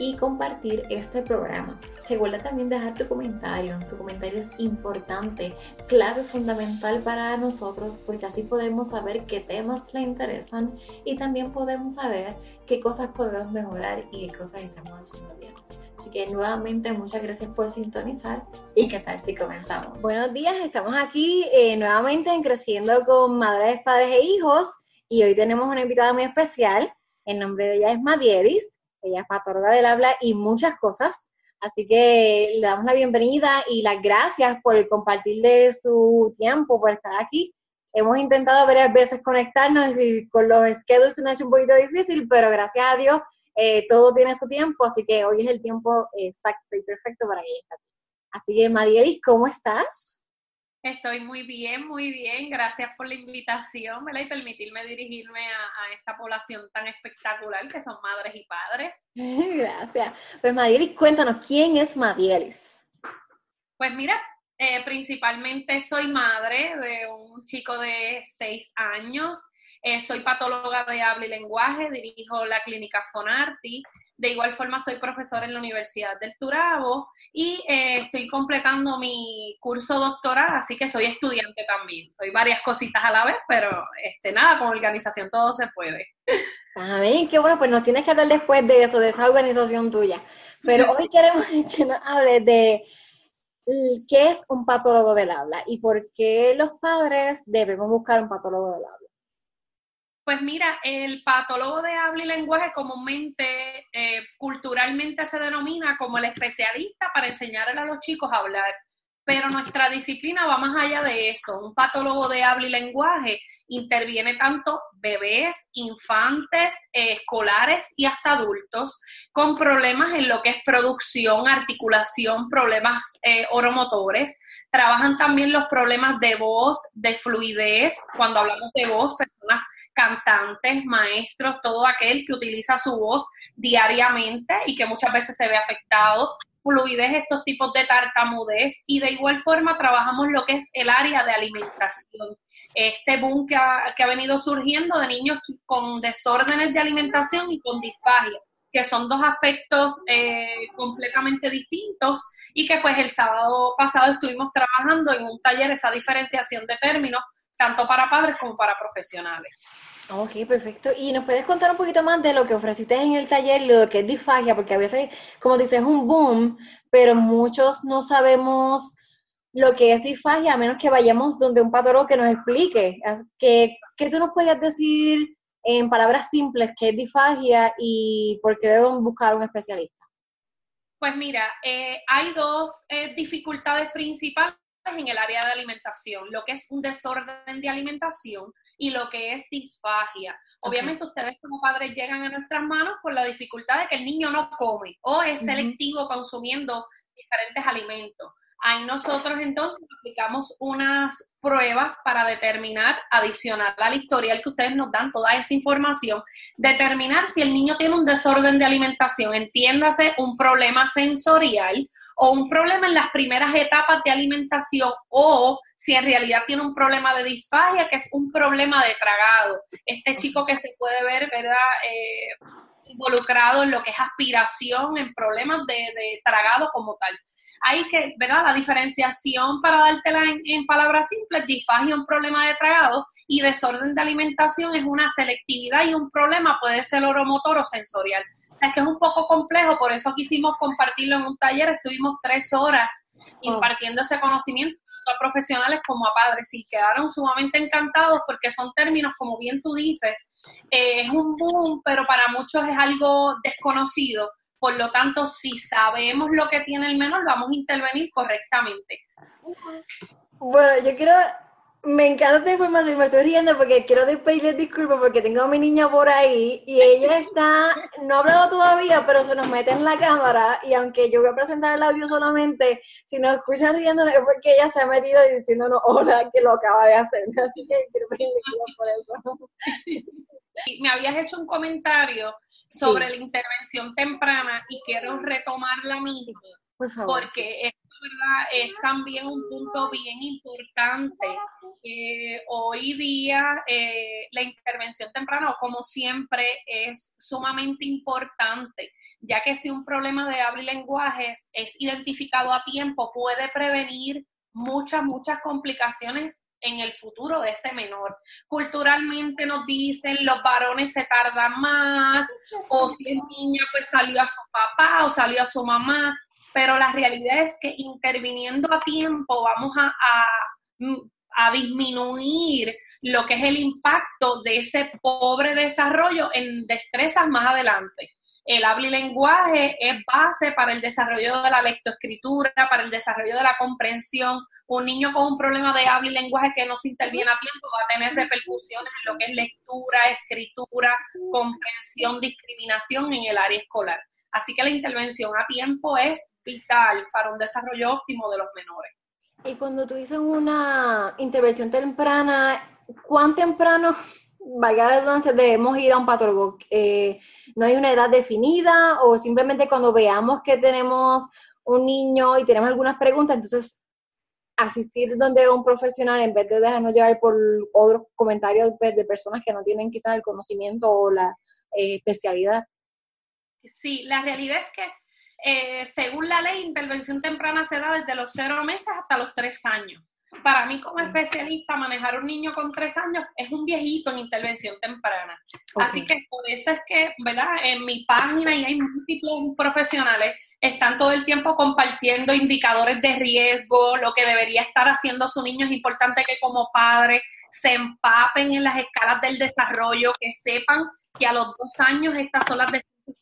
y compartir este programa. Recuerda también dejar tu comentario. Tu comentario es importante, clave, fundamental para nosotros porque así podemos saber qué temas le interesan y también podemos saber qué cosas podemos mejorar y qué cosas estamos haciendo bien. Así que nuevamente muchas gracias por sintonizar y qué tal si comenzamos. Buenos días, estamos aquí eh, nuevamente en Creciendo con Madres, Padres e Hijos y hoy tenemos una invitada muy especial. El nombre de ella es Madieris ella es patóloga del habla y muchas cosas. Así que le damos la bienvenida y las gracias por compartirle su tiempo, por estar aquí. Hemos intentado varias veces conectarnos y con los schedules se nos ha hecho un poquito difícil, pero gracias a Dios eh, todo tiene su tiempo, así que hoy es el tiempo exacto y perfecto para ella. Así que, Madielis, ¿cómo estás? Estoy muy bien, muy bien. Gracias por la invitación ¿verdad? y permitirme dirigirme a, esta población tan espectacular que son madres y padres. Gracias. Pues Madielis, cuéntanos, ¿quién es Madielis? Pues mira, eh, principalmente soy madre de un chico de seis años. Eh, soy patóloga de habla y lenguaje, dirijo la clínica Fonarti. De igual forma, soy profesora en la Universidad del Turabo y eh, estoy completando mi curso doctoral, así que soy estudiante también. Soy varias cositas a la vez, pero este, nada, con organización todo se puede. A ver, qué bueno, pues nos tienes que hablar después de eso, de esa organización tuya. Pero hoy queremos que nos hable de qué es un patólogo del habla y por qué los padres debemos buscar un patólogo del habla. Pues mira, el patólogo de habla y lenguaje comúnmente, eh, culturalmente se denomina como el especialista para enseñarle a los chicos a hablar pero nuestra disciplina va más allá de eso. Un patólogo de habla y lenguaje interviene tanto bebés, infantes, eh, escolares y hasta adultos con problemas en lo que es producción, articulación, problemas eh, oromotores. Trabajan también los problemas de voz, de fluidez. Cuando hablamos de voz, personas cantantes, maestros, todo aquel que utiliza su voz diariamente y que muchas veces se ve afectado fluidez estos tipos de tartamudez y de igual forma trabajamos lo que es el área de alimentación. Este boom que ha, que ha venido surgiendo de niños con desórdenes de alimentación y con disfagia, que son dos aspectos eh, completamente distintos y que pues el sábado pasado estuvimos trabajando en un taller esa diferenciación de términos, tanto para padres como para profesionales. Ok, perfecto. ¿Y nos puedes contar un poquito más de lo que ofreciste en el taller lo que es disfagia? Porque a veces, como dices, es un boom, pero muchos no sabemos lo que es disfagia, a menos que vayamos donde un patólogo que nos explique. ¿Qué, ¿Qué tú nos podías decir en palabras simples qué es disfagia y por qué debemos buscar un especialista? Pues mira, eh, hay dos eh, dificultades principales en el área de alimentación, lo que es un desorden de alimentación y lo que es disfagia. Obviamente ustedes como padres llegan a nuestras manos por la dificultad de que el niño no come o es selectivo consumiendo diferentes alimentos. Ahí nosotros entonces aplicamos unas pruebas para determinar, adicional al historial que ustedes nos dan, toda esa información, determinar si el niño tiene un desorden de alimentación, entiéndase un problema sensorial o un problema en las primeras etapas de alimentación o si en realidad tiene un problema de disfagia, que es un problema de tragado. Este chico que se puede ver, ¿verdad? Eh, involucrado en lo que es aspiración, en problemas de, de tragado como tal. Hay que, ¿verdad? La diferenciación, para dártela en, en palabras simples, disfagia un problema de tragado y desorden de alimentación es una selectividad y un problema puede ser oromotor o sensorial. O sea, es que es un poco complejo, por eso quisimos compartirlo en un taller, estuvimos tres horas oh. impartiendo ese conocimiento profesionales como a padres y quedaron sumamente encantados porque son términos, como bien tú dices, eh, es un boom, pero para muchos es algo desconocido. Por lo tanto, si sabemos lo que tiene el menor, vamos a intervenir correctamente. Bueno, yo quiero me encanta esta información, me estoy riendo porque quiero pedirles disculpas porque tengo a mi niña por ahí y ella está, no ha hablado todavía, pero se nos mete en la cámara y aunque yo voy a presentar el audio solamente, si nos escuchan riendo es porque ella se ha metido diciéndonos hola que lo acaba de hacer, así que quiero pedirle disculpas por eso. Me habías hecho un comentario sobre la intervención temprana y quiero retomar la misma. Por favor. Porque es también un punto bien importante. hoy día eh, la intervención temprana, como siempre, es sumamente importante, ya que si un problema de habla y lenguajes es identificado a tiempo, puede prevenir muchas, muchas complicaciones en el futuro de ese menor. Culturalmente nos dicen los varones se tardan más, o si el niño pues salió a su papá o salió a su mamá, pero la realidad es que interviniendo a tiempo vamos a, a, disminuir lo que es el impacto de ese pobre desarrollo en destrezas más adelante. El habla es base para el desarrollo de la lectoescritura, para el desarrollo de la comprensión. Un niño con un problema de habla y lenguaje que no se interviene a tiempo va a tener repercusiones en lo que es lectura, escritura, comprensión, discriminación en el área escolar. Así que la intervención a tiempo es vital para un desarrollo óptimo de los menores. Y cuando tú dices una intervención temprana, ¿cuán temprano, vaya entonces, debemos ir a un patólogo? Eh, ¿No hay una edad definida o simplemente cuando veamos que tenemos un niño y tenemos algunas preguntas, entonces asistir donde un profesional en vez de dejarnos llevar por otros comentarios de personas que no tienen quizás el conocimiento o la eh, especialidad? Sí, la realidad es que eh, según la ley, intervención temprana se da desde los cero meses hasta los tres años. Para mí como especialista, manejar un niño con tres años es un viejito en intervención temprana. Así que por eso es que, ¿verdad? En mi página y hay múltiples profesionales, están todo el tiempo compartiendo indicadores de riesgo, lo que debería estar haciendo su niño. Es importante que como padre se empapen en las escalas del desarrollo, que sepan que a los dos años estas son las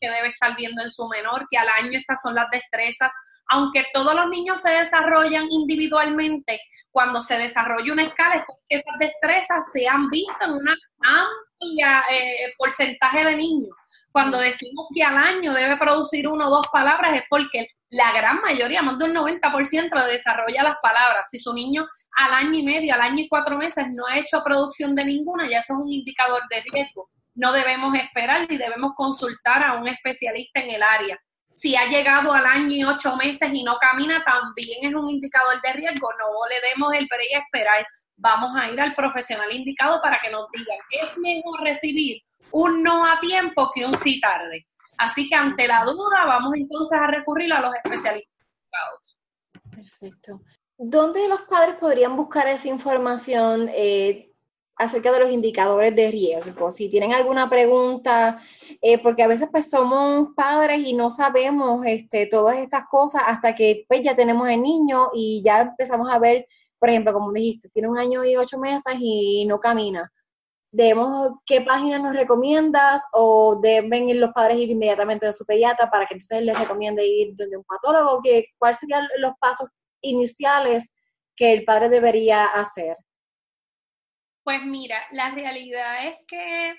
que debe estar viendo en su menor, que al año estas son las destrezas. Aunque todos los niños se desarrollan individualmente, cuando se desarrolla una escala es porque esas destrezas se han visto en una amplia eh, porcentaje de niños. Cuando decimos que al año debe producir uno o dos palabras es porque la gran mayoría, más del 90% desarrolla las palabras. Si su niño al año y medio, al año y cuatro meses no ha hecho producción de ninguna, ya eso es un indicador de riesgo no debemos esperar y debemos consultar a un especialista en el área. Si ha llegado al año y ocho meses y no camina, también es un indicador de riesgo. No le demos el pre y esperar. Vamos a ir al profesional indicado para que nos digan, es mejor recibir un no a tiempo que un sí tarde. Así que ante la duda, vamos entonces a recurrir a los especialistas indicados. Perfecto. ¿Dónde los padres podrían buscar esa información? Eh, acerca de los indicadores de riesgo. Si tienen alguna pregunta, eh, porque a veces pues somos padres y no sabemos este, todas estas cosas hasta que pues ya tenemos el niño y ya empezamos a ver, por ejemplo, como dijiste, tiene un año y ocho meses y no camina. Debemos, ¿qué página nos recomiendas? ¿O deben ir los padres ir inmediatamente a su pediatra para que entonces les recomiende ir donde un patólogo? ¿Qué, ¿Cuáles serían los pasos iniciales que el padre debería hacer? Pues mira, la realidad es que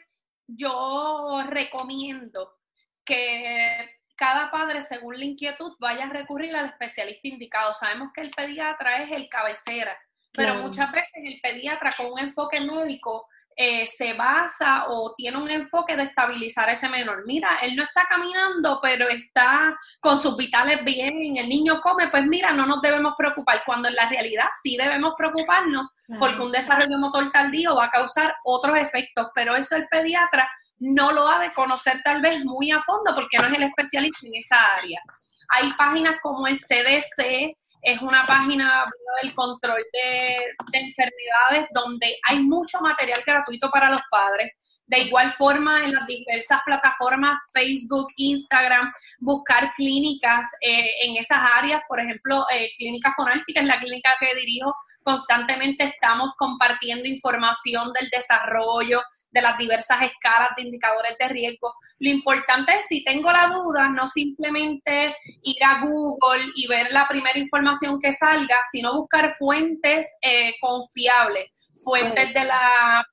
yo recomiendo que cada padre, según la inquietud, vaya a recurrir al especialista indicado. Sabemos que el pediatra es el cabecera, pero muchas veces el pediatra con un enfoque médico eh, se basa o tiene un enfoque de estabilizar a ese menor. Mira, él no está caminando, pero está con sus vitales bien, el niño come, pues mira, no nos debemos preocupar, cuando en la realidad sí debemos preocuparnos porque un desarrollo motor tardío va a causar otros efectos, pero eso el pediatra no lo ha de conocer tal vez muy a fondo porque no es el especialista en esa área. Hay páginas como el CDC, es una página del control de, enfermedades donde hay mucho material gratuito para los padres. De igual forma, en las diversas plataformas, Facebook, Instagram, buscar clínicas eh, en esas áreas, por ejemplo, eh, Clínica Fonáltica es la clínica que dirijo, constantemente estamos compartiendo información del desarrollo, de las diversas escalas de indicadores de riesgo. Lo importante es, si tengo la duda, no simplemente ir a Google y ver la primera información que salga, sino buscar fuentes eh, confiables, fuentes de la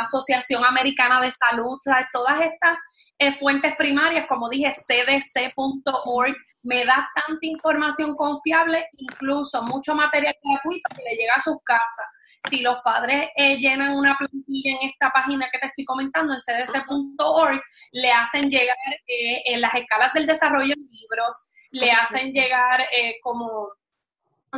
Asociación Americana de Salud, todas estas eh, fuentes primarias, como dije, cdc.org, me da tanta información confiable, incluso mucho material gratuito que le llega a sus casas. Si los padres eh, llenan una plantilla en esta página que te estoy comentando, en cdc.org, le hacen llegar eh, en las escalas del desarrollo libros, le hacen llegar como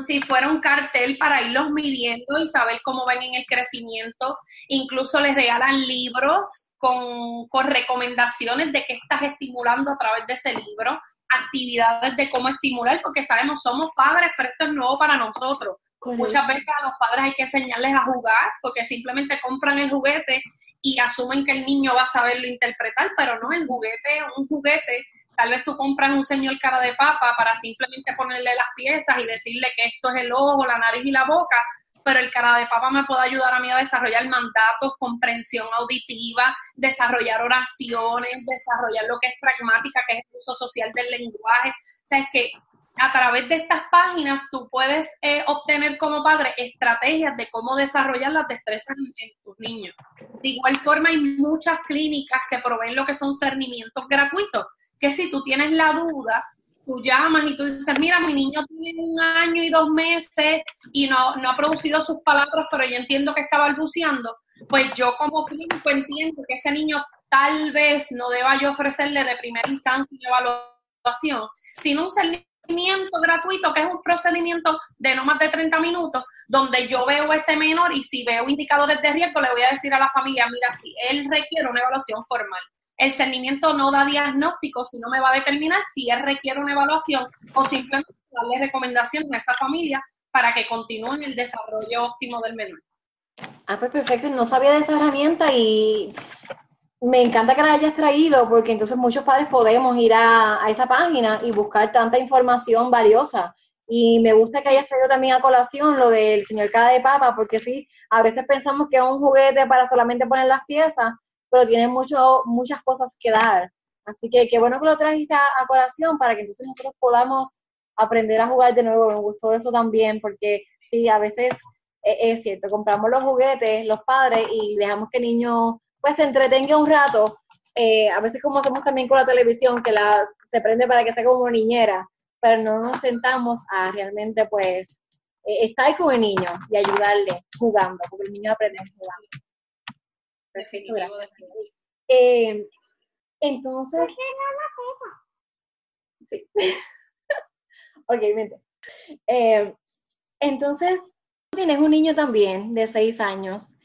si fuera un cartel para irlos midiendo y saber cómo van en el crecimiento. Incluso les regalan libros con, con recomendaciones de qué estás estimulando a través de ese libro, actividades de cómo estimular, porque sabemos, somos padres, pero esto es nuevo para nosotros. Muchas veces a los padres hay que enseñarles a jugar porque simplemente compran el juguete y asumen que el niño va a saberlo interpretar, pero no, el juguete un juguete. Tal vez tú compras un señor cara de papa para simplemente ponerle las piezas y decirle que esto es el ojo, la nariz y la boca, pero el cara de papa me puede ayudar a mí a desarrollar mandatos, comprensión auditiva, desarrollar oraciones, desarrollar lo que es pragmática, que es el uso social del lenguaje. O sea, es que a través de estas páginas tú puedes eh, obtener como padre estrategias de cómo desarrollar las destrezas en, tus niños. De igual forma, hay muchas clínicas que proveen lo que son cernimientos gratuitos, que si tú tienes la duda, tú llamas y tú dices, mira, mi niño tiene un año y dos meses y no, no ha producido sus palabras, pero yo entiendo que está balbuceando, pues yo como clínico entiendo que ese niño tal vez no deba yo ofrecerle de primera instancia una evaluación, sino un cernimiento gratuito, que es un procedimiento de no más de 30 minutos, donde yo veo ese menor y si veo indicadores de riesgo, le voy a decir a la familia, mira, si él requiere una evaluación formal. El cernimiento no da diagnóstico, sino me va a determinar si él requiere una evaluación o simplemente darle recomendaciones a esa familia para que continúen el desarrollo óptimo del menor. Ah, pues perfecto, no sabía de esa herramienta y me encanta que la hayas traído porque entonces muchos padres podemos ir a, esa página y buscar tanta información valiosa. Y me gusta que hayas traído también a colación lo del señor cara de papa, porque sí, a veces pensamos que es un juguete para solamente poner las piezas, pero tiene mucho, muchas cosas que dar. Así que qué bueno que lo trajiste a, colación para que entonces nosotros podamos aprender a jugar de nuevo. Me gustó eso también, porque sí, a veces es, es cierto, compramos los juguetes, los padres, y dejamos que el niño pues se entretenga un rato. Eh, a veces como hacemos también con la televisión, que la, se prende para que sea como niñera, pero no nos sentamos a realmente pues eh, estar con el niño y ayudarle jugando, porque el niño aprende jugando. Perfecto, gracias. Eh, entonces... Sí. ok, vente. Eh, entonces, tú tienes un niño también de seis años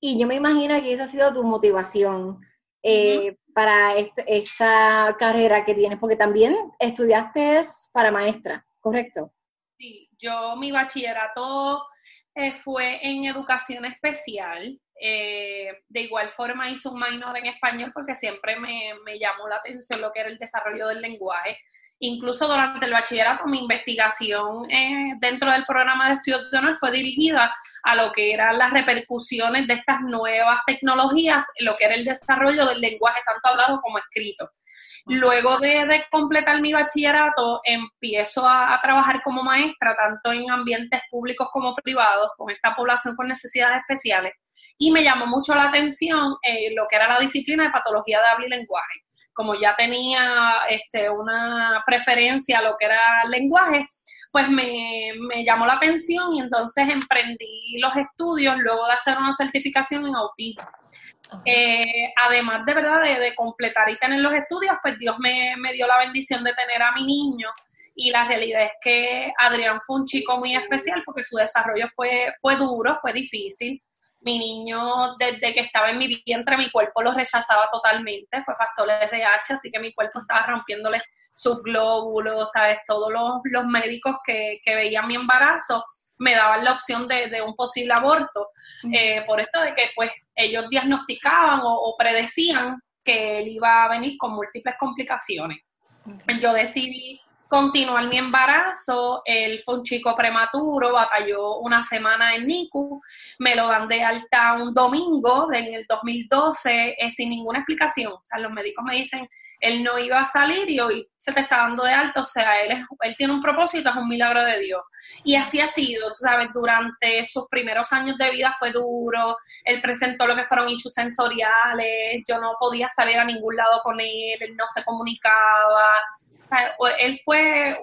y yo me imagino que esa ha sido tu motivación eh, para esta carrera que tienes, porque también estudiaste para maestra, ¿correcto? Sí, yo mi bachillerato eh, fue en educación especial. Eh, de igual forma hice un minor en español porque siempre me, me llamó la atención lo que era el desarrollo del lenguaje. Incluso durante el bachillerato, mi investigación eh, dentro del programa de estudios de honor fue dirigida a lo que eran las repercusiones de estas nuevas tecnologías, lo que era el desarrollo del lenguaje tanto hablado como escrito. Luego de, completar mi bachillerato, empiezo a, trabajar como maestra, tanto en ambientes públicos como privados, con esta población con necesidades especiales. Y me llamó mucho la atención eh, lo que era la disciplina de patología de habla y lenguaje como ya tenía este, una preferencia a lo que era lenguaje, pues me, llamó la atención y entonces emprendí los estudios luego de hacer una certificación en autismo. Eh, además de verdad de, completar y tener los estudios, pues Dios me, me dio la bendición de tener a mi niño y la realidad es que Adrián fue un chico muy especial porque su desarrollo fue, fue duro, fue difícil. Mi niño, desde que estaba en mi vientre, mi cuerpo lo rechazaba totalmente, fue factor RH, así que mi cuerpo estaba rompiéndole sus glóbulos, ¿sabes? Todos los, médicos que, veían mi embarazo me daban la opción de, un posible aborto, eh, por esto de que pues ellos diagnosticaban o, predecían que él iba a venir con múltiples complicaciones. Yo decidí continuar mi embarazo, él fue un chico prematuro, batalló una semana en NICU, me lo dan de alta un domingo en el 2012 eh, sin ninguna explicación. O sea, los médicos me dicen, él no iba a salir y hoy se te está dando de alta, o sea, él, él tiene un propósito, es un milagro de Dios. Y así ha sido, ¿sabes? Durante sus primeros años de vida fue duro, él presentó lo que fueron issues sensoriales, yo no podía salir a ningún lado con él, él no se comunicaba, él fue,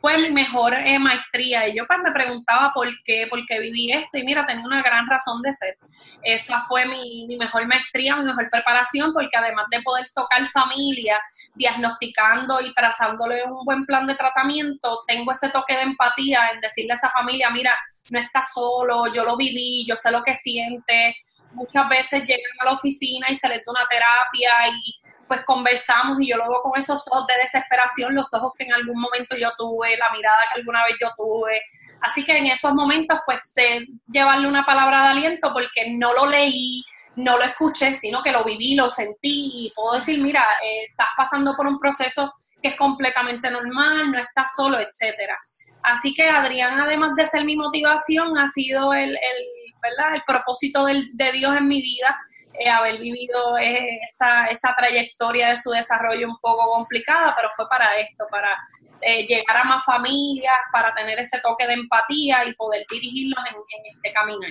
fue mi mejor eh, maestría y yo pues me preguntaba por qué, por qué viví esto y mira, tenía una gran razón de ser. Esa fue mi, mi mejor maestría, mi mejor preparación porque además de poder tocar familia, diagnosticando y trazándole un buen plan de tratamiento, tengo ese toque de empatía en decirle a esa familia, mira, no estás solo, yo lo viví, yo sé lo que siente. Muchas veces llegan a la oficina y se les da una terapia y pues conversamos y yo lo veo con esos ojos de desesperación, los ojos que en algún momento yo tuve, la mirada que alguna vez yo tuve. Así que en esos momentos pues sé llevarle una palabra de aliento porque no lo leí, no lo escuché, sino que lo viví, lo sentí y puedo decir, mira, eh, estás pasando por un proceso que es completamente normal, no estás solo, etcétera. Así que Adrián, además de ser mi motivación, ha sido el, el ¿verdad? El propósito de Dios en mi vida, eh, haber vivido esa, trayectoria de su desarrollo un poco complicada, pero fue para esto, para eh, llegar a más familias, para tener ese toque de empatía y poder dirigirlos en, este camino.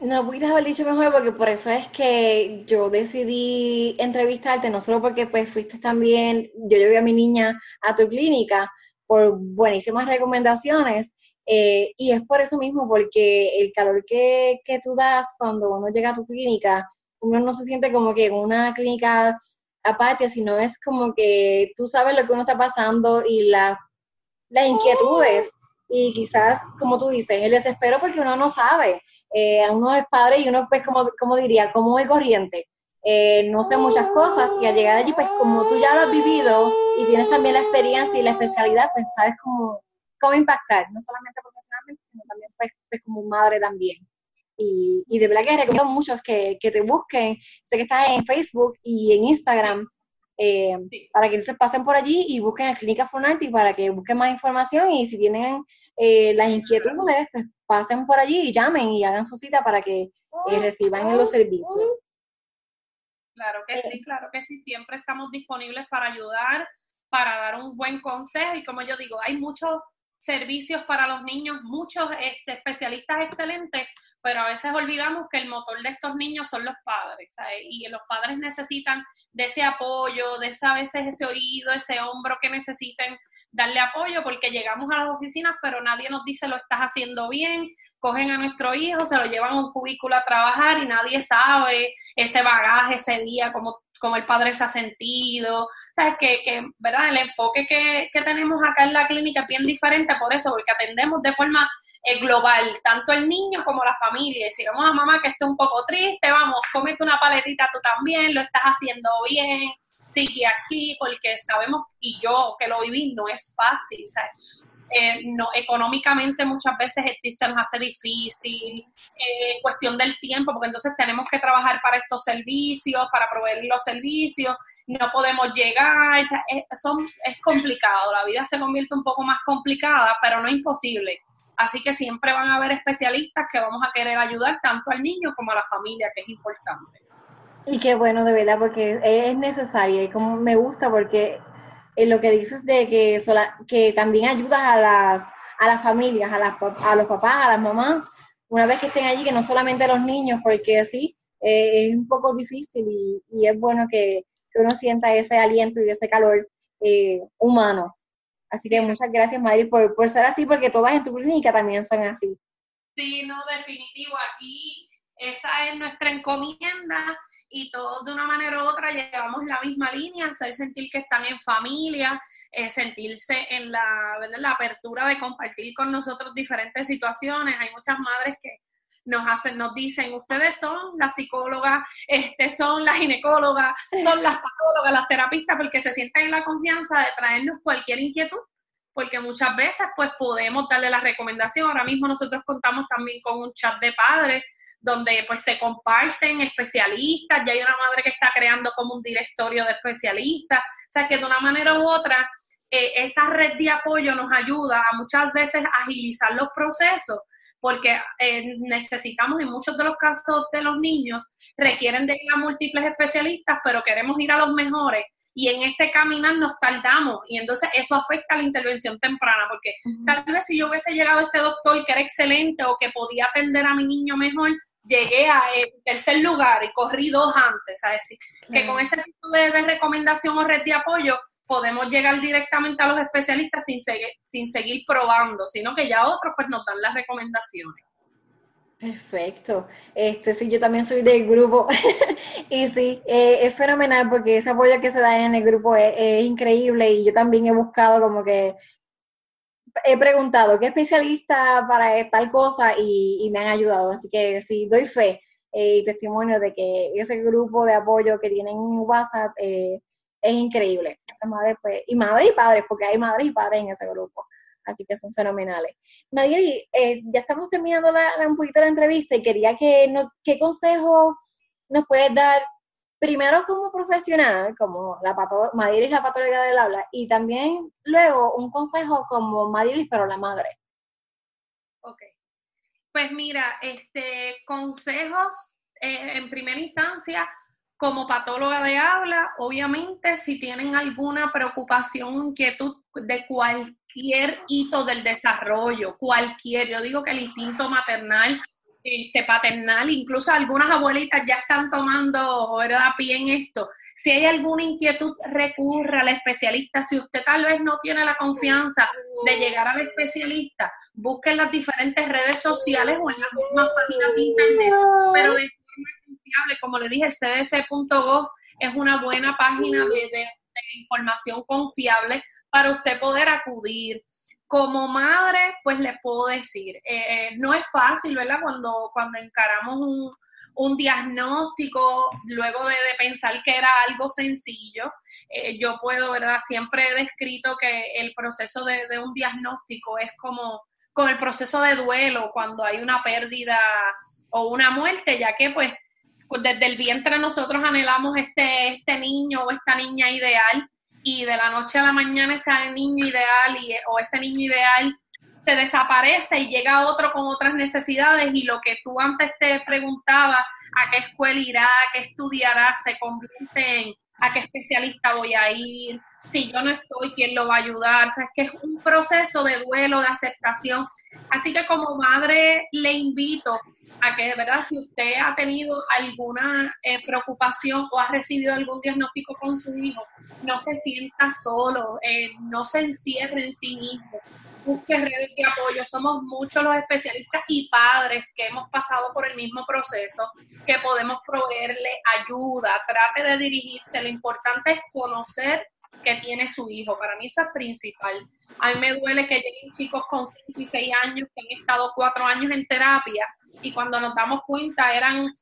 No pudiste haber dicho mejor porque por eso es que yo decidí entrevistarte, no solo porque pues fuiste también, yo llevé a mi niña a tu clínica por buenísimas recomendaciones, eh, y es por eso mismo, porque el calor que, que tú das cuando uno llega a tu clínica, uno no se siente como que en una clínica aparte, sino es como que tú sabes lo que uno está pasando y la, las inquietudes y quizás, como tú dices, el desespero porque uno no sabe. Eh, uno es padre y uno pues como, como diría, como muy corriente. Eh, no sé muchas cosas y al llegar allí pues como tú ya lo has vivido y tienes también la experiencia y la especialidad, pues sabes cómo, cómo impactar, no solamente profesionalmente, sino también pues, pues como madre también. Y, y, de verdad que recomiendo a muchos que, que, te busquen. Sé que estás en Facebook y en Instagram eh, para que se pasen por allí y busquen a Clínica Funarti para que busquen más información y si tienen eh, las inquietudes, pues pasen por allí y llamen y hagan su cita para que eh, reciban los servicios. Claro que sí, claro que sí. Siempre estamos disponibles para ayudar, para dar un buen consejo y como yo digo, hay muchos servicios para los niños, muchos este, especialistas excelentes, pero a veces olvidamos que el motor de estos niños son los padres, y los padres necesitan de ese apoyo, de ese, a veces ese oído, ese hombro que necesiten darle apoyo, porque llegamos a las oficinas, pero nadie nos dice lo estás haciendo bien, cogen a nuestro hijo, se lo llevan a un cubículo a trabajar y nadie sabe ese bagaje ese día, como cómo el padre se ha sentido, o sea, que, que ¿verdad? El enfoque que, que, tenemos acá en la clínica es bien diferente por eso, porque atendemos de forma eh, global, tanto el niño como la familia, y si vamos a mamá que esté un poco triste, vamos, cómete una paletita tú también, lo estás haciendo bien, sigue aquí, porque sabemos, y yo que lo viví, no es fácil, o eh, no, económicamente muchas veces se nos hace difícil, eh, cuestión del tiempo, porque entonces tenemos que trabajar para estos servicios, para proveer los servicios, no podemos llegar, es, es complicado, la vida se convierte un poco más complicada, pero no imposible. Así que siempre van a haber especialistas que vamos a querer ayudar tanto al niño como a la familia, que es importante. Y qué bueno, de verdad, porque es necesario y como me gusta porque en lo que dices de que, que también ayudas a las, a las familias, a, las, a los papás, a las mamás, una vez que estén allí, que no solamente a los niños, porque sí, eh, es un poco difícil y, y es bueno que, que uno sienta ese aliento y ese calor eh, humano. Así que muchas gracias, Madrid, por, por ser así, porque todas en tu clínica también son así. Sí, no, definitivo. Aquí esa es nuestra encomienda y todos de una manera u otra llevamos la misma línea, hacer sentir que están en familia, eh, sentirse en la, la apertura de compartir con nosotros diferentes situaciones. Hay muchas madres que nos hacen, nos dicen, ustedes son las psicólogas, este, son las ginecólogas, son las patólogas, las terapistas, porque se sienten en la confianza de traernos cualquier inquietud porque muchas veces pues podemos darle la recomendación. Ahora mismo nosotros contamos también con un chat de padres donde pues se comparten especialistas, ya hay una madre que está creando como un directorio de especialistas, o sea que de una manera u otra eh, esa red de apoyo nos ayuda a muchas veces agilizar los procesos porque eh, necesitamos en muchos de los casos de los niños requieren de ir a múltiples especialistas, pero queremos ir a los mejores y en ese caminar nos tardamos y entonces eso afecta a la intervención temprana porque tal vez si yo hubiese llegado a este doctor que era excelente o que podía atender a mi niño mejor, llegué a el tercer lugar y corrí dos antes, ¿sabes? Que con ese tipo de, recomendación o red de apoyo podemos llegar directamente a los especialistas sin, seguir, sin seguir probando, sino que ya otros pues nos dan las recomendaciones. Perfecto. Este, sí, yo también soy del grupo y sí, eh, es fenomenal porque ese apoyo que se da en el grupo es, increíble y yo también he buscado como que he preguntado qué especialista para tal cosa y, me han ayudado. Así que sí, doy fe eh, y testimonio de que ese grupo de apoyo que tienen en WhatsApp eh, es increíble. pues, y madres y padres, porque hay madres y padres en ese grupo así que son fenomenales. Maggie, eh, ya estamos terminando la, un poquito la entrevista y quería que, no, ¿qué consejo nos puedes dar primero como profesional, como la Madiris, la patología del habla, y también luego un consejo como Madiris, pero la madre. Ok. Pues mira, este, consejos eh, en primera instancia, como patóloga de habla, obviamente si tienen alguna preocupación, inquietud de cualquier hito del desarrollo, cualquier, yo digo que el instinto maternal, este, paternal, incluso algunas abuelitas ya están tomando ¿verdad? pie en esto. Si hay alguna inquietud, recurra al especialista. Si usted tal vez no tiene la confianza de llegar al especialista, busque en las diferentes redes sociales o en las mismas páginas de internet, pero de como le dije, cdc.gov es una buena página de, información confiable para usted poder acudir. Como madre, pues le puedo decir, eh, no es fácil, ¿verdad? Cuando, cuando encaramos un, diagnóstico, luego de, pensar que era algo sencillo, eh, yo puedo, ¿verdad? Siempre he descrito que el proceso de, de un diagnóstico es como como el proceso de duelo cuando hay una pérdida o una muerte, ya que pues pues, desde el vientre nosotros anhelamos este, este niño o esta niña ideal y de la noche a la mañana ese niño ideal y, o ese niño ideal se desaparece y llega otro con otras necesidades y lo que tú antes te preguntabas, a qué escuela irá, a qué estudiará, se convierte en a qué especialista voy a ir, si yo no estoy, ¿quién lo va a ayudar? Es que es un proceso de duelo, de aceptación. Así que como madre le invito a que, de verdad, si usted ha tenido alguna eh, preocupación o ha recibido algún diagnóstico con su hijo, no se sienta solo, eh, no se encierre en sí mismo busque redes de apoyo. Somos muchos los especialistas y padres que hemos pasado por el mismo proceso, que podemos proveerle ayuda. Trate de dirigirse. Lo importante es conocer que tiene su hijo. Para mí eso es principal. A mí me duele que lleguen chicos con 5 y 6 años que han estado 4 años en terapia y cuando nos damos cuenta eran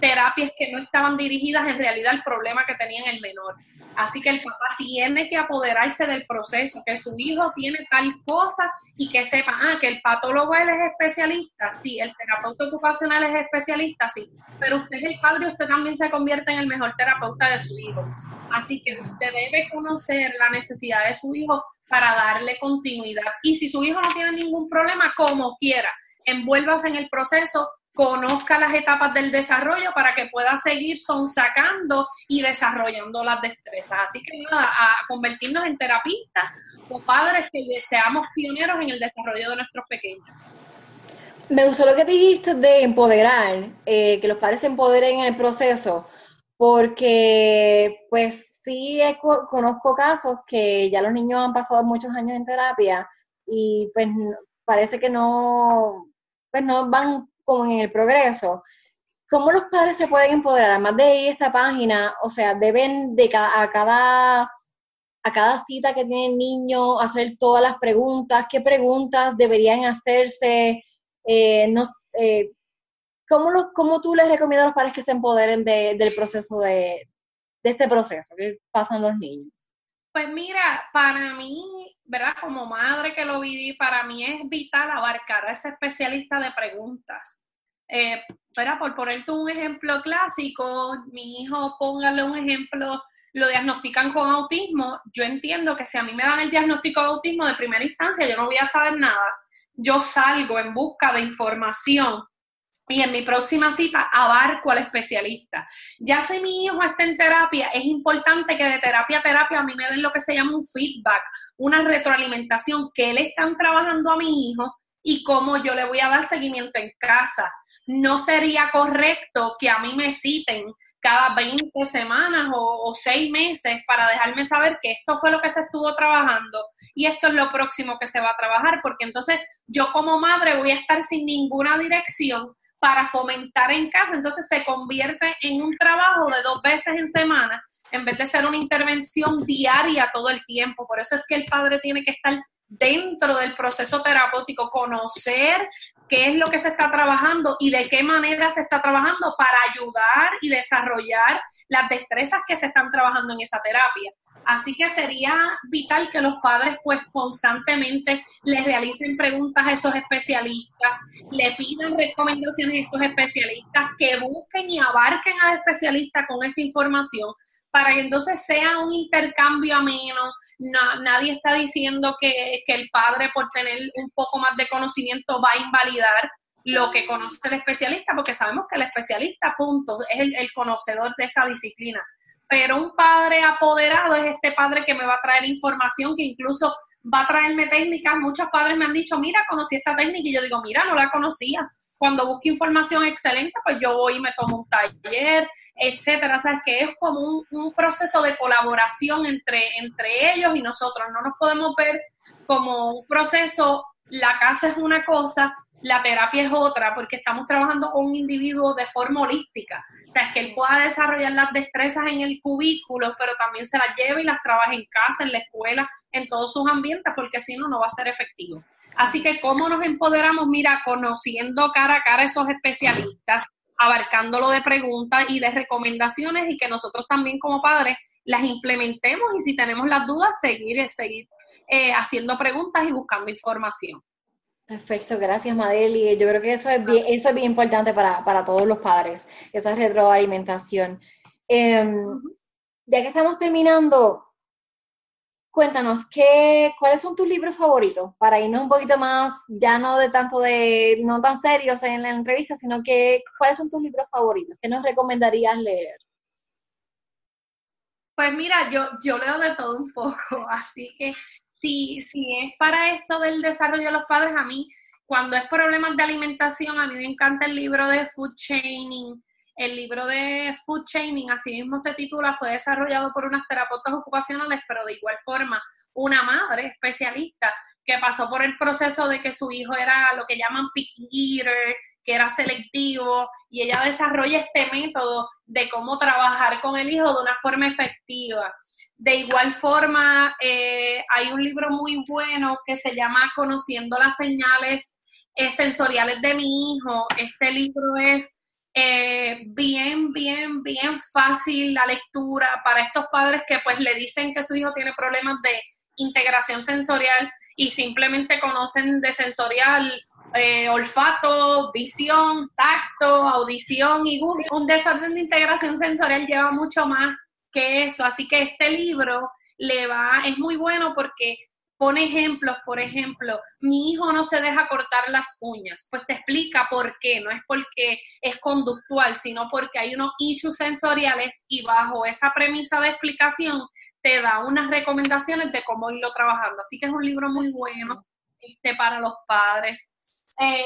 terapias que no estaban dirigidas en realidad al problema que tenían el menor. Así que el papá tiene que apoderarse del proceso, que su hijo tiene tal cosa y que sepa, ah, que el patólogo él es especialista, sí, el terapeuta ocupacional es especialista, sí, pero usted es el padre usted también se convierte en el mejor terapeuta de su hijo. Así que usted debe conocer la necesidad de su hijo para darle continuidad. Y si su hijo no tiene ningún problema, como quiera, envuélvase en el proceso conozca las etapas del desarrollo para que pueda seguir sonsacando y desarrollando las destrezas. Así que nada, a convertirnos en terapistas o padres que seamos pioneros en el desarrollo de nuestros pequeños. Me gustó lo que dijiste de empoderar, eh, que los padres se empoderen en el proceso, porque pues sí conozco casos que ya los niños han pasado muchos años en terapia y pues parece que no, pues no van como en el progreso. ¿Cómo los padres se pueden empoderar? Además de ir a esta página, o sea, deben de cada, a cada a cada cita que tiene el niño hacer todas las preguntas, qué preguntas deberían hacerse, eh, eh, ¿cómo, los, ¿cómo tú les recomiendas a los padres que se empoderen del proceso de este proceso que pasan los niños? Pues mira, para mí, ¿verdad? Como madre que lo viví, para mí es vital abarcar a ese especialista de preguntas. Eh, Por ponerte un ejemplo clásico, mi hijo, póngale un ejemplo, lo diagnostican con autismo. Yo entiendo que si a mí me dan el diagnóstico de autismo de primera instancia, yo no voy a saber nada. Yo salgo en busca de información y en mi próxima cita abarco al especialista. Ya si mi hijo está en terapia, es importante que de terapia a terapia a mí me den lo que se llama un feedback, una retroalimentación, que le están trabajando a mi hijo y cómo yo le voy a dar seguimiento en casa. No sería correcto que a mí me citen cada 20 semanas o, o, seis meses para dejarme saber que esto fue lo que se estuvo trabajando y esto es lo próximo que se va a trabajar, porque entonces yo como madre voy a estar sin ninguna dirección para fomentar en casa, entonces se convierte en un trabajo de dos veces en semana en vez de ser una intervención diaria todo el tiempo. Por eso es que el padre tiene que estar dentro del proceso terapéutico, conocer qué es lo que se está trabajando y de qué manera se está trabajando para ayudar y desarrollar las destrezas que se están trabajando en esa terapia. Así que sería vital que los padres pues constantemente les realicen preguntas a esos especialistas, le pidan recomendaciones a esos especialistas, que busquen y abarquen al especialista con esa información para que entonces sea un intercambio ameno. nadie está diciendo que, el padre por tener un poco más de conocimiento va a invalidar lo que conoce el especialista, porque sabemos que el especialista, punto, es el, conocedor de esa disciplina pero un padre apoderado es este padre que me va a traer información, que incluso va a traerme técnicas. Muchos padres me han dicho, mira, conocí esta técnica, y yo digo, mira, no la conocía. Cuando busque información excelente, pues yo voy y me tomo un taller, etcétera. O sea, es que es como un, un proceso de colaboración entre, entre ellos y nosotros. No nos podemos ver como un proceso, la casa es una cosa, la terapia es otra, porque estamos trabajando con un individuo de forma holística. O sea, es que él pueda desarrollar las destrezas en el cubículo, pero también se las lleve y las trabaje en casa, en la escuela, en todos sus ambientes, porque si no, no va a ser efectivo. Así que, ¿cómo nos empoderamos? Mira, conociendo cara a cara esos especialistas, abarcándolo de preguntas y de recomendaciones y que nosotros también como padres las implementemos y si tenemos las dudas, seguir, seguir eh, haciendo preguntas y buscando información. Perfecto, gracias Madeli. Yo creo que eso es bien, eso es bien importante para, todos los padres, esa retroalimentación. Em, ya que estamos terminando, cuéntanos, ¿qué, ¿cuáles son tus libros favoritos? Para irnos un poquito más, ya no de tanto de, no tan serios en la entrevista, sino que, ¿cuáles son tus libros favoritos? ¿Qué nos recomendarías leer? Pues mira, yo, yo leo de todo un poco, así que si, si es para esto del desarrollo de los padres, a mí, cuando es problemas de alimentación, a mí me encanta el libro de Food Chaining. El libro de Food Chaining, así mismo se titula, fue desarrollado por unas terapeutas ocupacionales, pero de igual forma, una madre especialista que pasó por el proceso de que su hijo era lo que llaman picky eater, que era selectivo, y ella desarrolla este método de cómo trabajar con el hijo de una forma efectiva. De igual forma, eh, hay un libro muy bueno que se llama Conociendo las señales sensoriales de mi hijo. Este libro es eh, bien, bien, bien fácil la lectura para estos padres que pues le dicen que su hijo tiene problemas de integración sensorial y simplemente conocen de sensorial eh, olfato, visión, tacto, audición y gusto. Un desorden de integración sensorial lleva mucho más que eso. Así que este libro le va, es muy bueno porque pone ejemplos, por ejemplo, mi hijo no se deja cortar las uñas, pues te explica por qué, no es porque es conductual, sino porque hay unos issues sensoriales y bajo esa premisa de explicación te da unas recomendaciones de cómo irlo trabajando. Así que es un libro muy bueno este, para los padres. Eh,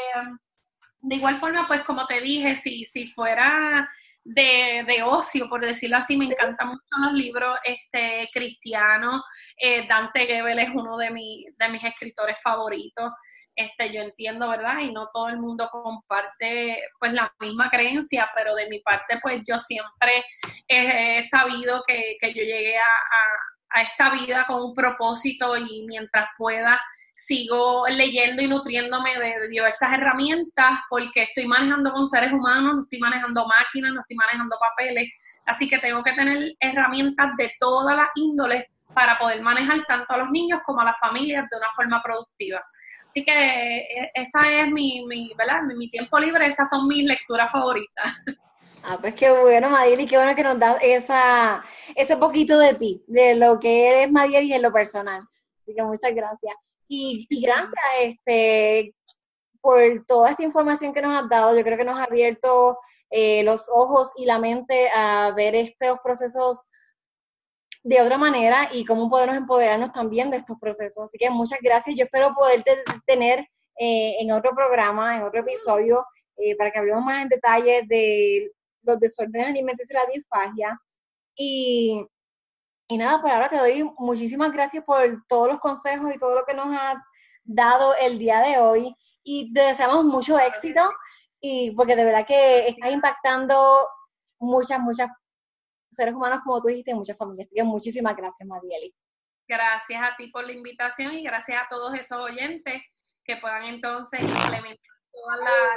de igual forma, pues como te dije, si, si fuera de, ocio, por decirlo así. Me encantan mucho los libros este, cristianos. Eh, Dante Gebel es uno de, de mis escritores favoritos. Este, yo entiendo, ¿verdad? Y no todo el mundo comparte pues la misma creencia, pero de mi parte pues yo siempre he, sabido que, yo llegué a, a, esta vida con un propósito y mientras pueda sigo leyendo y nutriéndome de, diversas herramientas porque estoy manejando con seres humanos, no estoy manejando máquinas, no estoy manejando papeles, así que tengo que tener herramientas de todas las índoles para poder manejar tanto a los niños como a las familias de una forma productiva. Así que eh, esa es mi, mi, ¿verdad? mi, tiempo libre, esas son mis lecturas favoritas. Ah, pues qué bueno, Madiel, y qué bueno que nos das esa, ese poquito de ti, de lo que eres, Madiel, y en lo personal. Así que muchas gracias. Y, gracias este, por toda esta información que nos has dado. Yo creo que nos ha abierto eh, los ojos y la mente a ver estos procesos de otra manera y cómo podemos empoderarnos también de estos procesos. Así que muchas gracias. Yo espero poder tener eh, en otro programa, en otro episodio, eh, para que hablemos más en detalle de los desórdenes alimenticios y la disfagia. Y y nada, por ahora te doy muchísimas gracias por todos los consejos y todo lo que nos has dado el día de hoy. Y te deseamos mucho éxito y porque de verdad que estás impactando muchas, muchas seres humanos, como tú dijiste, muchas familias. Así que muchísimas gracias, Marieli. Gracias a ti por la invitación y gracias a todos esos oyentes que puedan entonces implementar todas las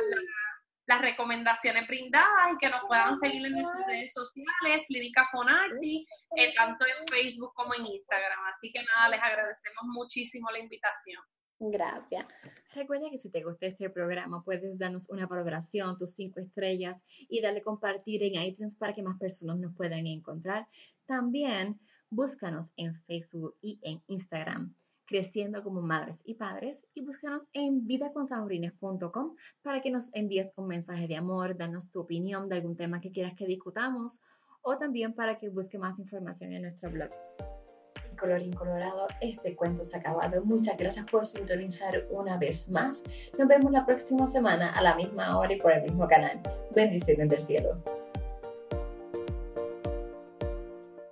las recomendaciones brindadas y que nos puedan seguir en nuestras redes sociales, Clínica Fonarti, eh, tanto en Facebook como en Instagram. Así que nada, les agradecemos muchísimo la invitación. Gracias. Recuerda que si te gustó este programa, puedes darnos una valoración, tus cinco estrellas y darle compartir en iTunes para que más personas nos puedan encontrar. También búscanos en Facebook y en Instagram creciendo como madres y padres y búscanos en vidaconsaurines.com para que nos envíes un mensaje de amor, danos tu opinión de algún tema que quieras que discutamos o también para que busque más información en nuestro blog. Y colorín colorado, este cuento se ha acabado. Muchas gracias por sintonizar una vez más. Nos vemos la próxima semana a la misma hora y por el mismo canal. Bendiciones del cielo.